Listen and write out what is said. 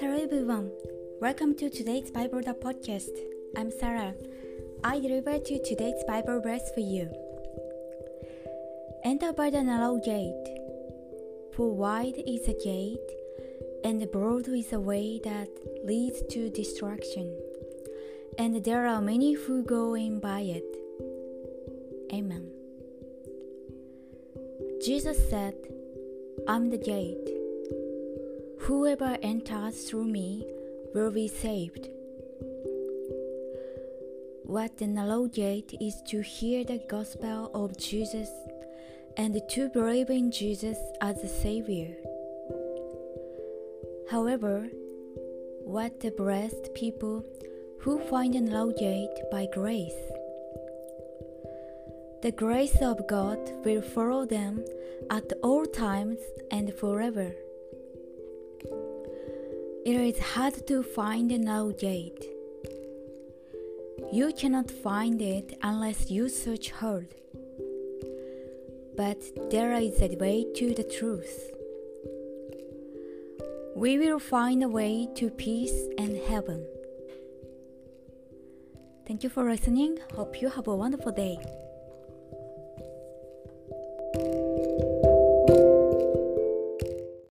Hello everyone, welcome to today's Bible podcast. I'm Sarah. I deliver to today's Bible verse for you. Enter by the narrow gate, for wide is the gate, and broad is the way that leads to destruction, and there are many who go in by it. Amen. Jesus said, I'm the gate. Whoever enters through me will be saved. What the narrow gate is to hear the gospel of Jesus and to believe in Jesus as a Savior. However, what the blessed people who find the narrow gate by grace. The grace of God will follow them at all times and forever. It is hard to find narrow gate. You cannot find it unless you search hard. But there is a way to the truth. We will find a way to peace and heaven. Thank you for listening. Hope you have a wonderful day.